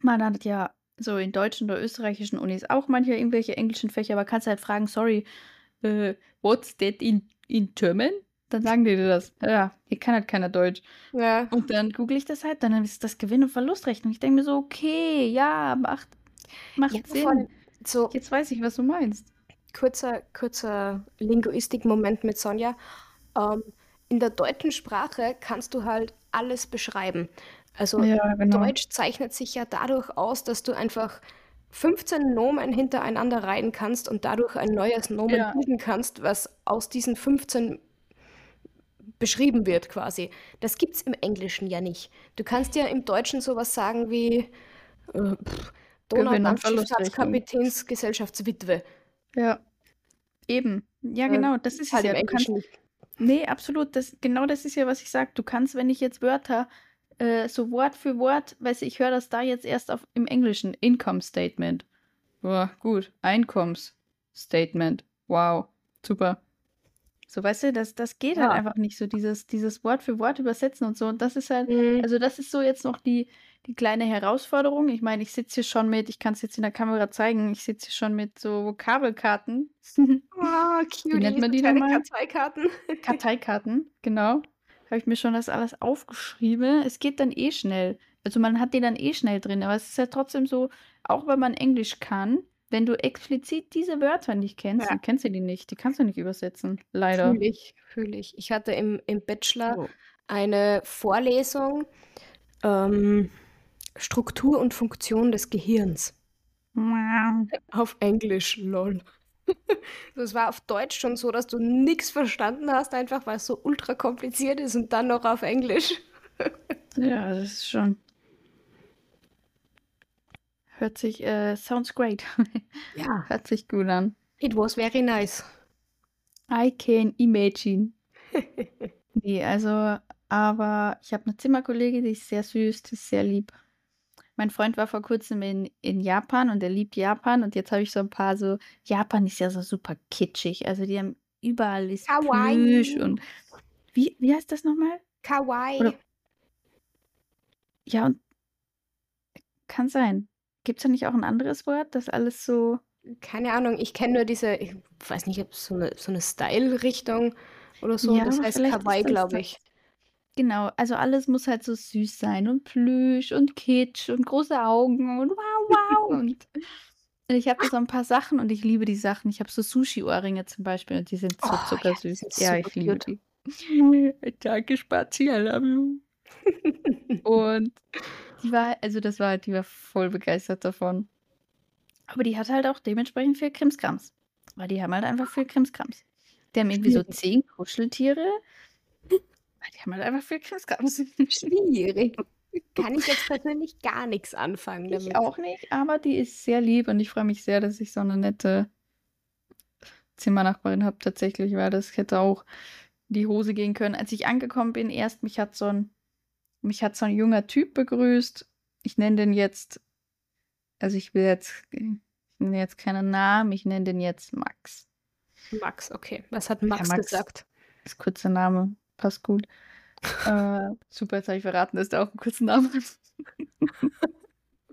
man hat ja so in deutschen oder österreichischen Unis auch manchmal irgendwelche englischen Fächer, aber kannst halt fragen: „Sorry, äh, what's that in in German?“ Dann sagen die dir das. Ja, hier kann halt keiner Deutsch. Ja. Und dann google ich das halt, dann ist das Gewinn und Verlustrechnung. Ich denke mir so: „Okay, ja, macht macht Ja, Sinn. so Jetzt weiß ich, was du meinst.“ kurzer kurzer Linguistik-Moment mit Sonja. Ähm, in der deutschen Sprache kannst du halt alles beschreiben. Also, Ja, genau. Deutsch zeichnet sich ja dadurch aus, dass du einfach 15 Nomen hintereinander reihen kannst und dadurch ein neues Nomen Ja. bilden kannst, was aus diesen 15 beschrieben wird quasi. Das gibt's im Englischen ja nicht. Du kannst ja im Deutschen sowas sagen wie äh. Donaudampfschifffahrtskapitänsgesellschaftswitwe. Ja. Eben. Ja, Äh, genau, das ist es halt ja. im Du kannst, Englischen nicht. Nee, absolut. Das, genau das ist ja, was ich sage. Du kannst, wenn ich jetzt Wörter äh, so Wort für Wort, weißt du, ich höre das da jetzt erst auf, im Englischen. Income Statement. Boah, gut. Einkommensstatement. Wow. Super. So, weißt du, das, das geht halt Ja. einfach nicht so, dieses, dieses Wort für Wort übersetzen und so. Und das ist halt, Mhm. also das ist so jetzt noch die, die kleine Herausforderung. Ich meine, ich sitze hier schon mit, ich kann es jetzt in der Kamera zeigen, ich sitze hier schon mit so Vokabelkarten. Ah, Wie nennt man die nochmal? Karteikarten. Karteikarten, genau. Habe ich mir schon das alles aufgeschrieben. Es geht dann eh schnell. Also man hat die dann eh schnell drin, aber es ist ja trotzdem so, auch wenn man Englisch kann, wenn du explizit diese Wörter nicht kennst, Ja. dann kennst du die nicht. Die kannst du nicht übersetzen. Leider. Fühle ich, fühle ich. Ich hatte im, im Bachelor So. eine Vorlesung ähm, Struktur und Funktion des Gehirns auf Englisch, lol. Das war auf Deutsch schon so, dass du nichts verstanden hast, einfach weil es so ultra kompliziert ist und dann noch auf Englisch. Ja, das ist schon. Hört sich, äh, sounds great. Ja. Hört sich gut an. It was very nice. I can imagine. Nee, also, aber ich habe eine Zimmerkollegin, die ist sehr süß, die ist sehr lieb. Mein Freund war vor kurzem in, in Japan und er liebt Japan und jetzt habe ich so ein paar so, Japan ist ja so super kitschig, also die haben überall ist Kawaii. Plüsch und wie, wie heißt das nochmal? Kawaii. Oder- Ja, und kann sein. Gibt es da nicht auch ein anderes Wort, das alles so, Keine Ahnung, ich kenne nur diese, ich weiß nicht, ob es so eine, so eine Style-Richtung oder so. Ja, das heißt Kawaii, glaube ich. Genau, also alles muss halt so süß sein und Plüsch und Kitsch und große Augen und wow, wow. Und ich habe da so ein paar Sachen und ich liebe die Sachen. Ich habe so Sushi-Ohrringe zum Beispiel und die sind so Oh, ja, zuckersüß. Ja, super ich liebe die. Danke, Spazi, I love you. Und die war, also das war, die war voll begeistert davon. Aber die hat halt auch dementsprechend viel Krimskrams. Weil die haben halt einfach viel Krimskrams. Die haben irgendwie so zehn Kuscheltiere. Die haben halt einfach viel Krimskrams. Schwierig. Kann ich jetzt persönlich gar nichts anfangen Ich damit. auch nicht, aber die ist sehr lieb und ich freue mich sehr, dass ich so eine nette Zimmernachbarin habe tatsächlich, weil das hätte auch in die Hose gehen können. Als ich angekommen bin, erst mich hat so ein, mich hat so ein junger Typ begrüßt. Ich nenne den jetzt, also ich will jetzt, ich nenne jetzt keinen Namen, ich nenne den jetzt Max. Max, okay. Was hat Max, Max. gesagt? Das kurze Name, passt gut. äh, super, jetzt habe ich verraten, dass der auch einen kurzen Namen hat.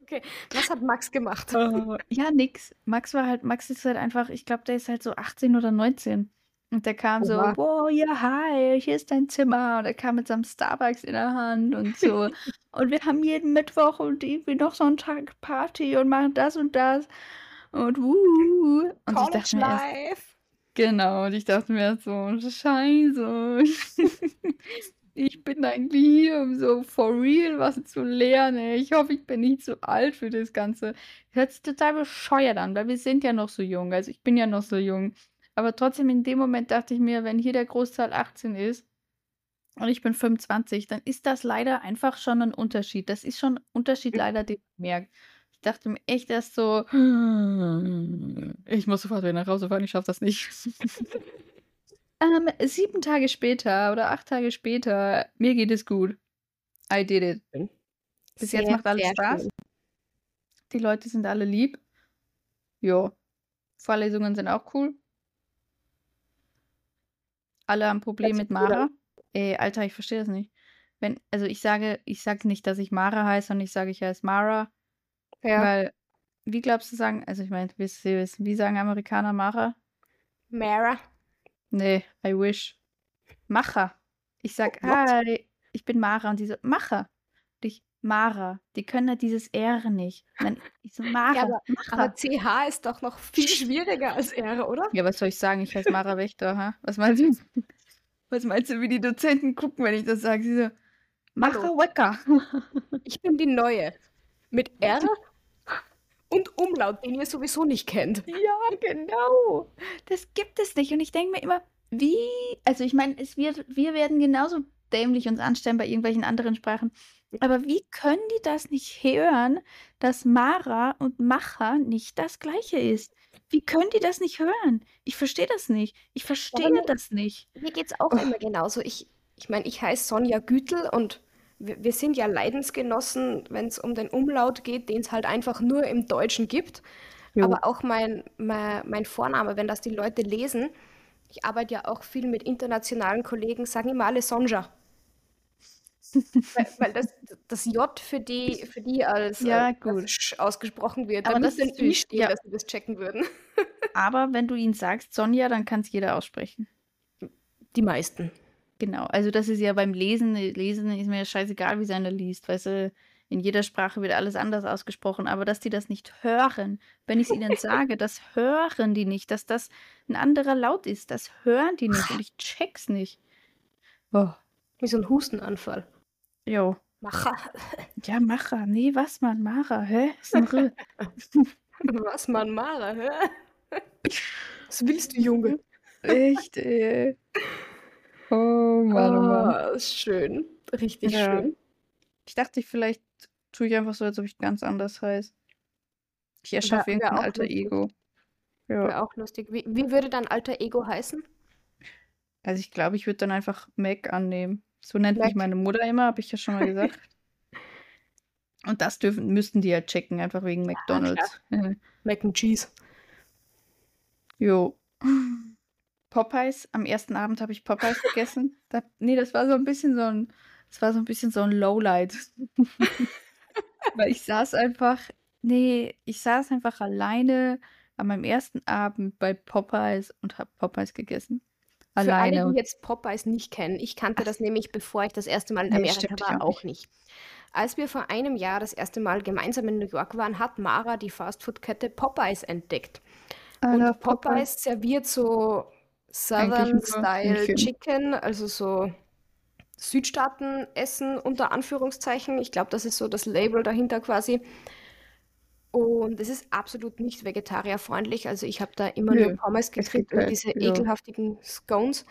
Okay. Was hat Max gemacht? Äh, ja, nix. Max war halt, Max ist halt einfach, ich glaube, der ist halt so 18 oder 19. Und der kam so, Oha. wow, ja, hi, hier ist dein Zimmer. Und er kam mit seinem Starbucks in der Hand und so. und wir haben jeden Mittwoch und irgendwie noch so einen Tag Party und machen das und das. Und wuhu. Und ich College dachte mir erst. Genau, und ich dachte mir so, scheiße. Ich bin eigentlich hier, um so for real was zu lernen. Ich hoffe, ich bin nicht zu alt für das Ganze. Hört sich total bescheuert an, weil wir sind ja noch so jung. Also ich bin ja noch so jung. Aber trotzdem in dem Moment dachte ich mir, wenn hier der Großteil 18 ist und ich bin 25, dann ist das leider einfach schon ein Unterschied. Das ist schon ein Unterschied leider, den man merkt. Ich dachte mir echt erst so, ich muss sofort wieder nach Hause fahren, ich schaffe das nicht. ähm, sieben Tage später oder acht Tage später, mir geht es gut. I did it. Bis jetzt Sehr, macht alles Spaß. schön. Die Leute sind alle lieb. Jo. Vorlesungen sind auch cool. Alle haben ein Problem mit Mara. Ey, Alter, ich verstehe das nicht. Wenn, also ich sage, ich sage nicht, dass ich Mara heiße, sondern ich sage, ich heiße Mara. Ja. Weil, wie glaubst du sagen, also ich meine, wisst ihr wissen, wie sagen Amerikaner Mara? Mara. Nee, I wish. Macher. Ich sag, Oh, hi, ich bin Mara. Und die so, Macher. Und ich, Mara. Die können halt dieses R nicht. Und dann, ich so, Mara, Ja, aber, Macher. aber CH ist doch noch viel schwieriger als R, oder? Ja, was soll ich sagen? Ich heiße Mara Wächter, ha? Was meinst du? Was meinst du, wie die Dozenten gucken, wenn ich das sage? Sie so, Macher. Wecker. Ich bin die Neue. Mit R Und Umlaut, den ihr sowieso nicht kennt. Ja, genau. Das gibt es nicht. Und ich denke mir immer, wie, also ich meine, es wird, wir werden genauso dämlich uns anstellen bei irgendwelchen anderen Sprachen. Aber wie können die das nicht hören, dass Mara und Macher nicht das Gleiche ist? Wie können die das nicht hören? Ich verstehe das nicht. Ich verstehe mir, das nicht. Mir geht es auch oh. immer genauso. Ich, ich meine, ich heiße Sonja Gütel und wir, wir sind ja Leidensgenossen, wenn es um den Umlaut geht, den es halt einfach nur im Deutschen gibt. Jo. Aber auch mein, mein, mein Vorname, wenn das die Leute lesen, ich arbeite ja auch viel mit internationalen Kollegen, sagen immer alle Sonja weil, weil das, das J für die, für die als, ja, als. Sch ausgesprochen wird. Aber da das ein I stehen, ja. dass sie das checken würden. Aber wenn du ihn sagst, Sonja, dann kann es jeder aussprechen. Die meisten. Genau, also das ist ja beim Lesen, Lesen ist mir scheißegal, wie seiner liest, weißt du, in jeder Sprache wird alles anders ausgesprochen, aber dass die das nicht hören, wenn ich es ihnen sage, das hören die nicht, dass das ein anderer Laut ist, das hören die nicht und ich check's nicht. Oh. Wie so ein Hustenanfall. Jo. Macher. Ja, Macher. Nee, was man, Mara, hä? Ist ein R. was man, Mara, hä? Was willst du, Junge? Echt, ey. Oh Mann, oh Mann. Oh, schön. Richtig ja. schön. Ich dachte, vielleicht tue ich einfach so, als ob ich ganz anders heiße. Ich erschaffe irgendein alter lustig. Ego. Ja. Wäre auch lustig. Wie, wie würde dein alter Ego heißen? Also ich glaube, ich würde dann einfach Mac annehmen. So nennt Mac. mich meine Mutter immer, habe ich ja schon mal gesagt. Und das dürfen, müssten die ja checken, einfach wegen McDonalds. Ja, Mac and Cheese. Jo. Popeyes, am ersten Abend habe ich Popeyes gegessen. Da, nee, das war so ein bisschen so ein, das war so ein bisschen so ein Lowlight. Weil ich saß einfach, nee, ich saß einfach alleine an meinem ersten Abend bei Popeyes und habe Popeyes gegessen. Für alle, die jetzt Popeyes nicht kennen, ich kannte das nämlich, bevor ich das erste Mal in Nee, Amerika stimmt, war, auch nicht. Als wir vor einem Jahr das erste Mal gemeinsam in New York waren, hat Mara die Fastfood-Kette Popeyes entdeckt. Und Popeyes. Popeyes serviert so Southern-Style Chicken, also so Südstaaten-Essen unter Anführungszeichen. Ich glaube, das ist so das Label dahinter quasi. Und es ist absolut nicht vegetarierfreundlich. Also ich habe da immer Nö, nur Pommes gekriegt und diese ja. ekelhaftigen Scones.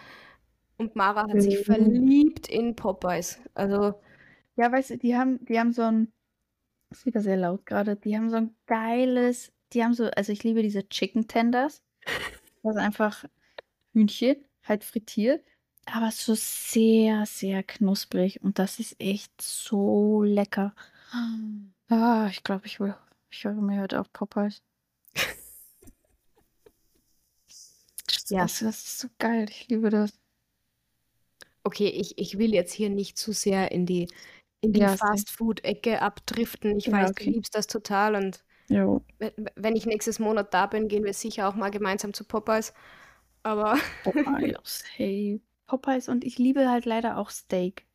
Und Mara hat sich verliebt in Popeyes. Also Ja, weißt du, die haben, die haben so ein, ist wieder sehr laut gerade, die haben so ein geiles, die haben so, also ich liebe diese Chicken Tenders. Das ist einfach Hühnchen, halt frittiert, aber so sehr, sehr knusprig. Und das ist echt so lecker. Ah, ich glaube, ich will ich höre mir heute auf Popeyes. ja. Das, das ist so geil. Ich liebe das. Okay, ich, ich will jetzt hier nicht zu sehr in die, in die ja, Fast-Food-Ecke abdriften. Ich ja, weiß, okay. du liebst das total und jo. wenn ich nächstes Monat da bin, gehen wir sicher auch mal gemeinsam zu Popeyes. Aber. Popeyes, hey. Popeyes und ich liebe halt leider auch Steak.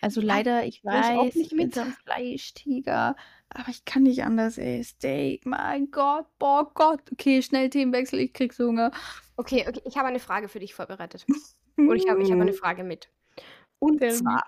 Also leider, ich weiß, auch nicht mit so einem Fleischtiger, aber ich kann nicht anders, ey. Steak, mein Gott, boah Gott. Okay, schnell Themenwechsel, ich krieg Hunger. Okay, okay, ich habe eine Frage für dich vorbereitet. Oder ich habe ich hab eine Frage mit. Und zwar,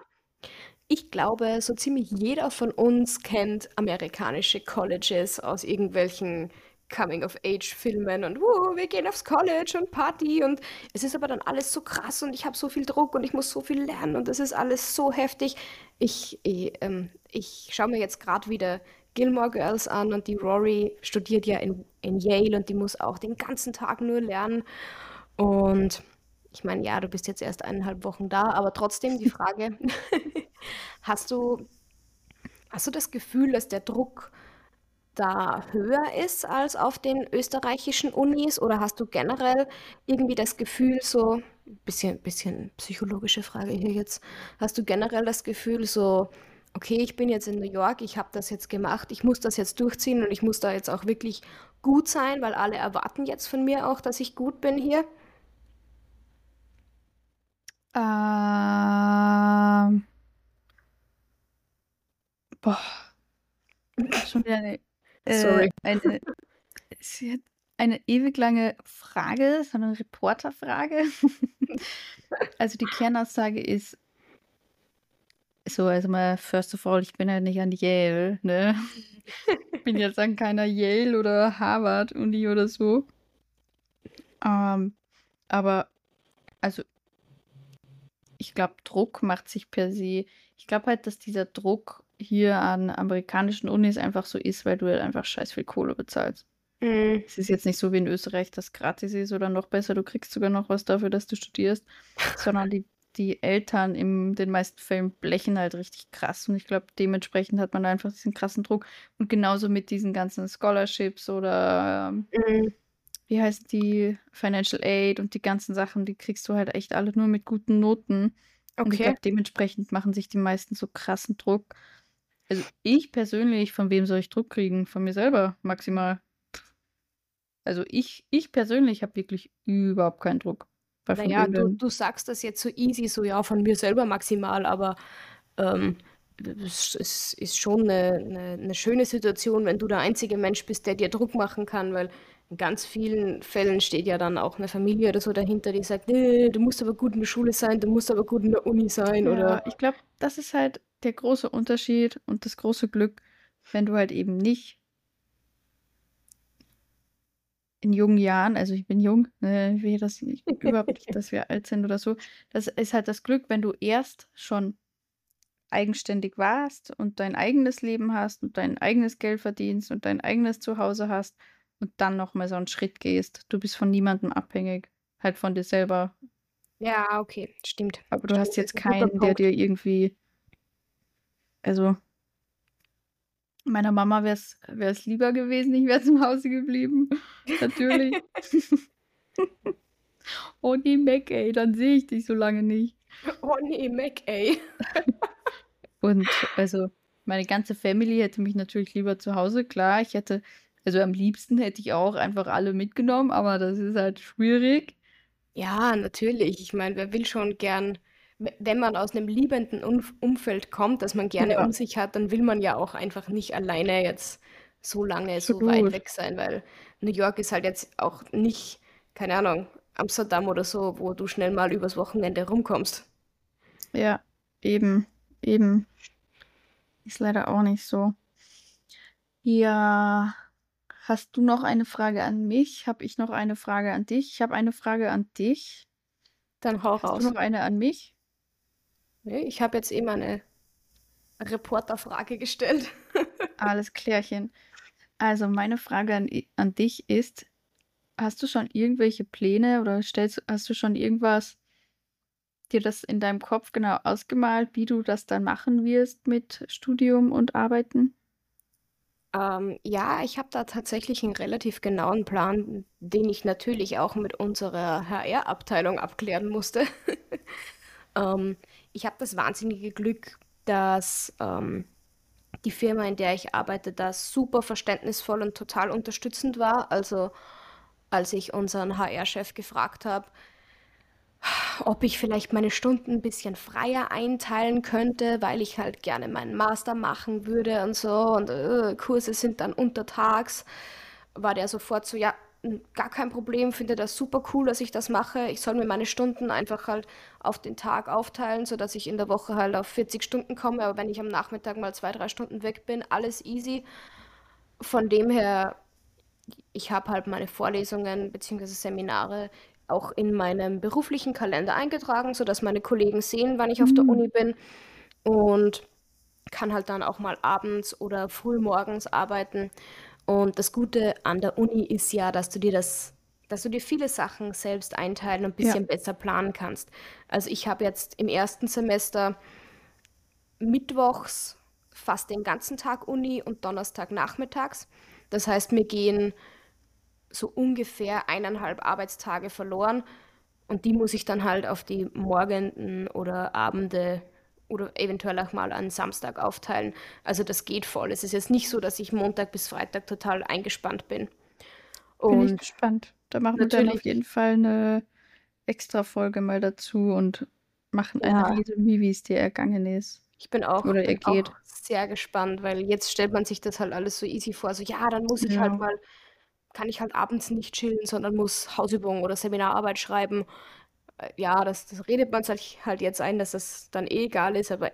ich glaube, so ziemlich jeder von uns kennt amerikanische Colleges aus irgendwelchen Coming-of-Age-Filmen und uh, wir gehen aufs College und Party und es ist aber dann alles so krass und ich habe so viel Druck und ich muss so viel lernen und das ist alles so heftig. Ich, ich, ähm, ich schaue mir jetzt gerade wieder Gilmore Girls an und die Rory studiert ja in, in Yale und die muss auch den ganzen Tag nur lernen und ich meine, ja, du bist jetzt erst eineinhalb Wochen da, aber trotzdem die Frage, hast du, hast du das Gefühl, dass der Druck da höher ist als auf den österreichischen Unis? Oder hast du generell irgendwie das Gefühl, so, bisschen, bisschen psychologische Frage hier jetzt, hast du generell das Gefühl, so, okay, ich bin jetzt in New York, ich habe das jetzt gemacht, ich muss das jetzt durchziehen und ich muss da jetzt auch wirklich gut sein, weil alle erwarten jetzt von mir auch, dass ich gut bin hier? Ähm, boah, schon wieder eine. Äh, eine, sie hat eine ewig lange Frage, so eine Reporterfrage. also die Kernaussage ist so, also mal, first of all, ich bin ja nicht an Yale, ne? bin jetzt an keiner Yale oder Harvard-Uni oder so. Ähm, aber, also, ich glaube, Druck macht sich per se. Ich glaube halt, dass dieser Druck hier an amerikanischen Unis einfach so ist, weil du halt einfach scheiß viel Kohle bezahlst. Mhm. Es ist jetzt nicht so wie in Österreich, dass gratis ist oder noch besser, du kriegst sogar noch was dafür, dass du studierst, sondern die, die Eltern in den meisten Fällen blechen halt richtig krass und ich glaube, dementsprechend hat man da einfach diesen krassen Druck und genauso mit diesen ganzen Scholarships oder ähm, Mhm. wie heißt die Financial Aid und die ganzen Sachen, die kriegst du halt echt alle nur mit guten Noten. Und ich Okay. glaube, dementsprechend machen sich die meisten so krassen Druck. Also ich persönlich, von wem soll ich Druck kriegen? Von mir selber maximal. Also ich, ich persönlich habe wirklich überhaupt keinen Druck. Weil Naja, du, du sagst das jetzt so easy, so ja, von mir selber maximal, aber ähm, es, es ist schon eine, eine, eine schöne Situation, wenn du der einzige Mensch bist, der dir Druck machen kann, weil in ganz vielen Fällen steht ja dann auch eine Familie oder so dahinter, die sagt, nee, du musst aber gut in der Schule sein, du musst aber gut in der Uni sein ja, oder ich glaube, das ist halt der große Unterschied und das große Glück, wenn du halt eben nicht in jungen Jahren, also ich bin jung, ne, ich will das nicht, überhaupt nicht, dass wir alt sind oder so. Das ist halt das Glück, wenn du erst schon eigenständig warst und dein eigenes Leben hast und dein eigenes Geld verdienst und dein eigenes Zuhause hast und dann nochmal so einen Schritt gehst. Du bist von niemandem abhängig, halt von dir selber. Ja, okay, stimmt. Aber du Stimmt, hast jetzt keinen, der dir irgendwie, also meiner Mama wäre es lieber gewesen, ich wäre zu Hause geblieben. Natürlich. oh nee, Mac, ey, dann sehe ich dich so lange nicht. Oh nee, Mac, ey. Und also meine ganze Family hätte mich natürlich lieber zu Hause. Klar, ich hätte, also am liebsten hätte ich auch einfach alle mitgenommen, aber das ist halt schwierig. Ja, natürlich. Ich meine, wer will schon gern, wenn man aus einem liebenden Umf- Umfeld kommt, das man gerne Ja, um sich hat, dann will man ja auch einfach nicht alleine jetzt so lange, so weit absolut. weg sein, weil New York ist halt jetzt auch nicht, keine Ahnung, Amsterdam oder so, wo du schnell mal übers Wochenende rumkommst. Ja, eben, eben. Ist leider auch nicht so. Ja, hast du noch eine Frage an mich? Habe ich noch eine Frage an dich? Ich habe eine Frage an dich. Dann hau Hast du raus. noch eine an mich? Nee, ich habe jetzt eben eine Reporterfrage gestellt. Alles klärchen. Also meine Frage an, an dich ist, hast du schon irgendwelche Pläne oder stellst, hast du schon irgendwas dir das in deinem Kopf genau ausgemalt, wie du das dann machen wirst mit Studium und Arbeiten? Ähm, ja, ich habe da tatsächlich einen relativ genauen Plan, den ich natürlich auch mit unserer HR-Abteilung abklären musste. Ähm, ich habe das wahnsinnige Glück, dass ähm, die Firma, in der ich arbeite, da super verständnisvoll und total unterstützend war. Also als ich unseren HR-Chef gefragt habe, ob ich vielleicht meine Stunden ein bisschen freier einteilen könnte, weil ich halt gerne meinen Master machen würde und so und äh, Kurse sind dann untertags, war der sofort so, ja, gar kein Problem, finde das super cool, dass ich das mache. Ich soll mir meine Stunden einfach halt auf den Tag aufteilen, sodass ich in der Woche halt auf 40 Stunden komme, aber wenn ich am Nachmittag mal zwei, drei Stunden weg bin, alles easy. Von dem her ich habe halt meine Vorlesungen bzw. Seminare auch in meinem beruflichen Kalender eingetragen, sodass meine Kollegen sehen, wann ich auf der Hm. Uni bin und kann halt dann auch mal abends oder frühmorgens arbeiten. Und das Gute an der Uni ist ja, dass du dir das, dass du dir viele Sachen selbst einteilen und ein Ja, bisschen besser planen kannst. Also ich habe jetzt im ersten Semester mittwochs fast den ganzen Tag Uni und Donnerstag nachmittags. Das heißt, mir gehen so ungefähr eineinhalb Arbeitstage verloren und die muss ich dann halt auf die Morgenden oder Abende oder eventuell auch mal an Samstag aufteilen. Also das geht voll. Es ist jetzt nicht so, dass ich Montag bis Freitag total eingespannt bin. bin ich Und gespannt. Da machen wir dann auf jeden Fall eine extra Folge mal dazu und machen ja, Resümee, wie es dir ergangen ist ich bin auch, oder bin auch sehr gespannt, weil jetzt stellt man sich das halt alles so easy vor. So, ja, dann muss ich halt Ja, mal, kann ich halt abends nicht chillen, sondern muss Hausübungen oder Seminararbeit schreiben. Ja, das, das redet man sich halt jetzt ein, dass das dann eh egal ist, aber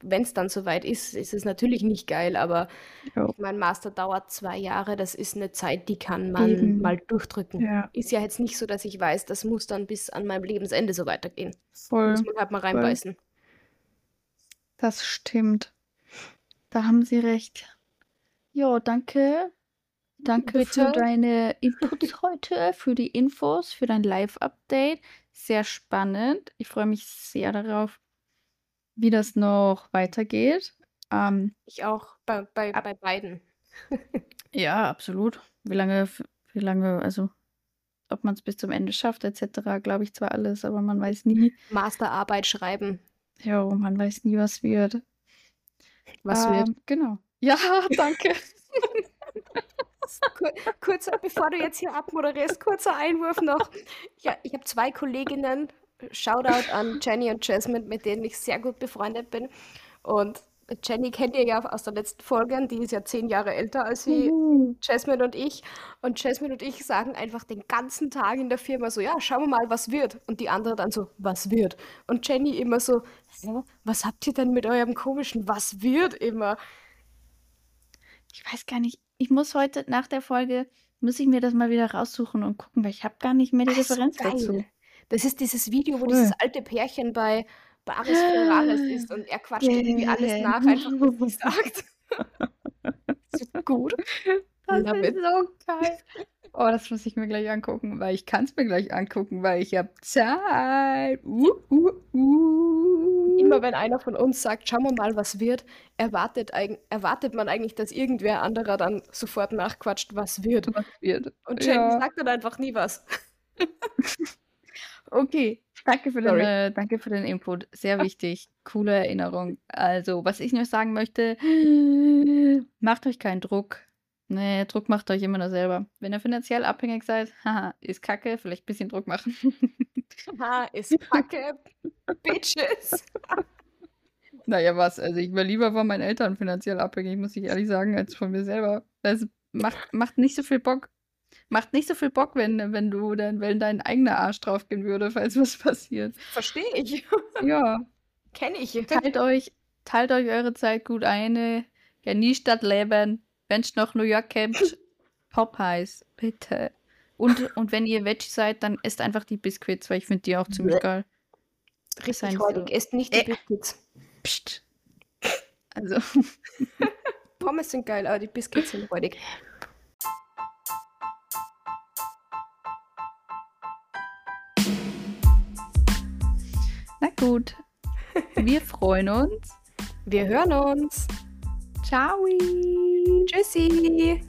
wenn es dann soweit ist, ist es natürlich nicht geil, aber Jo. mein Master dauert zwei Jahre, das ist eine Zeit, die kann man Eben. mal durchdrücken. Ja. Ist ja jetzt nicht so, dass ich weiß, das muss dann bis an meinem Lebensende so weitergehen. Voll. Muss man halt mal voll. reinbeißen. Das stimmt. Da haben Sie recht. Jo, danke. Danke für Bitte. deine Inputs heute, für die Infos, für dein Live-Update. Sehr spannend. Ich freue mich sehr darauf, wie das noch weitergeht. Ähm, Ich auch bei, bei, Ab- bei beiden. ja, absolut. Wie lange, wie lange, also ob man es bis zum Ende schafft, etc., glaube ich zwar alles, aber man weiß nie. Masterarbeit schreiben. Jo, man weiß nie, was wird. Was wird? Ähm, Genau. Ja, danke. Kur kurzer, bevor du jetzt hier abmoderierst, kurzer Einwurf noch. Ja, ich habe zwei Kolleginnen, Shoutout an Jenny und Jasmine, mit denen ich sehr gut befreundet bin. Und Jenny kennt ihr ja aus der letzten Folge, die ist ja zehn Jahre älter als wie Juhu. Jasmine und ich. Und Jasmine und ich sagen einfach den ganzen Tag in der Firma so, ja, schauen wir mal, was wird. Und die andere dann so, was wird? Und Jenny immer so, was habt ihr denn mit eurem komischen Was wird immer? Ich weiß gar nicht. Ich muss heute nach der Folge, muss ich mir das mal wieder raussuchen und gucken, weil ich habe gar nicht mehr die Ah, so Referenz dazu. geil. Das ist dieses Video, wo Cool. dieses alte Pärchen bei Bares Ferraris ist und er quatscht irgendwie alles Yeah. nach, einfach was sie sagt. So gut. Das Love ist it. so geil. Oh, das muss ich mir gleich angucken, weil ich kann es mir gleich angucken, weil ich habe Zeit. Uh, uh, uh. Immer wenn einer von uns sagt, schauen wir mal, was wird, erwartet, erwartet man eigentlich, dass irgendwer anderer dann sofort nachquatscht, was wird. Was wird. Und Jenny Ja. sagt dann einfach nie was. Okay, danke für, den, Sorry. äh, danke für den Input. Sehr wichtig. Coole Erinnerung. Also, was ich nur sagen möchte, macht euch keinen Druck. Nee, Druck macht euch immer nur selber. Wenn ihr finanziell abhängig seid, haha, ist kacke, vielleicht ein bisschen Druck machen. Ha, ist Kacke, Bitches. naja, was? Also, ich war lieber von meinen Eltern finanziell abhängig, muss ich ehrlich sagen, als von mir selber. Das macht, macht nicht so viel Bock. Macht nicht so viel Bock, wenn, wenn du dann, wenn dein eigener Arsch draufgehen würde, falls was passiert. Verstehe ich. Ja. Kenne ich. Teilt euch, teilt euch eure Zeit gut ein. Genießt das Leben. Wenn's noch New York kennt, Popeyes, bitte. Und, und wenn ihr Veggie seid, dann esst einfach die Biscuits, weil ich finde die auch ziemlich geil. Richtig räudig. so. Esst nicht die Äh. Biscuits. Psst. Also, Pommes sind geil, aber die Biscuits sind räudig. na gut. Wir freuen uns. Wir hören uns. Ciao. Tschüssi.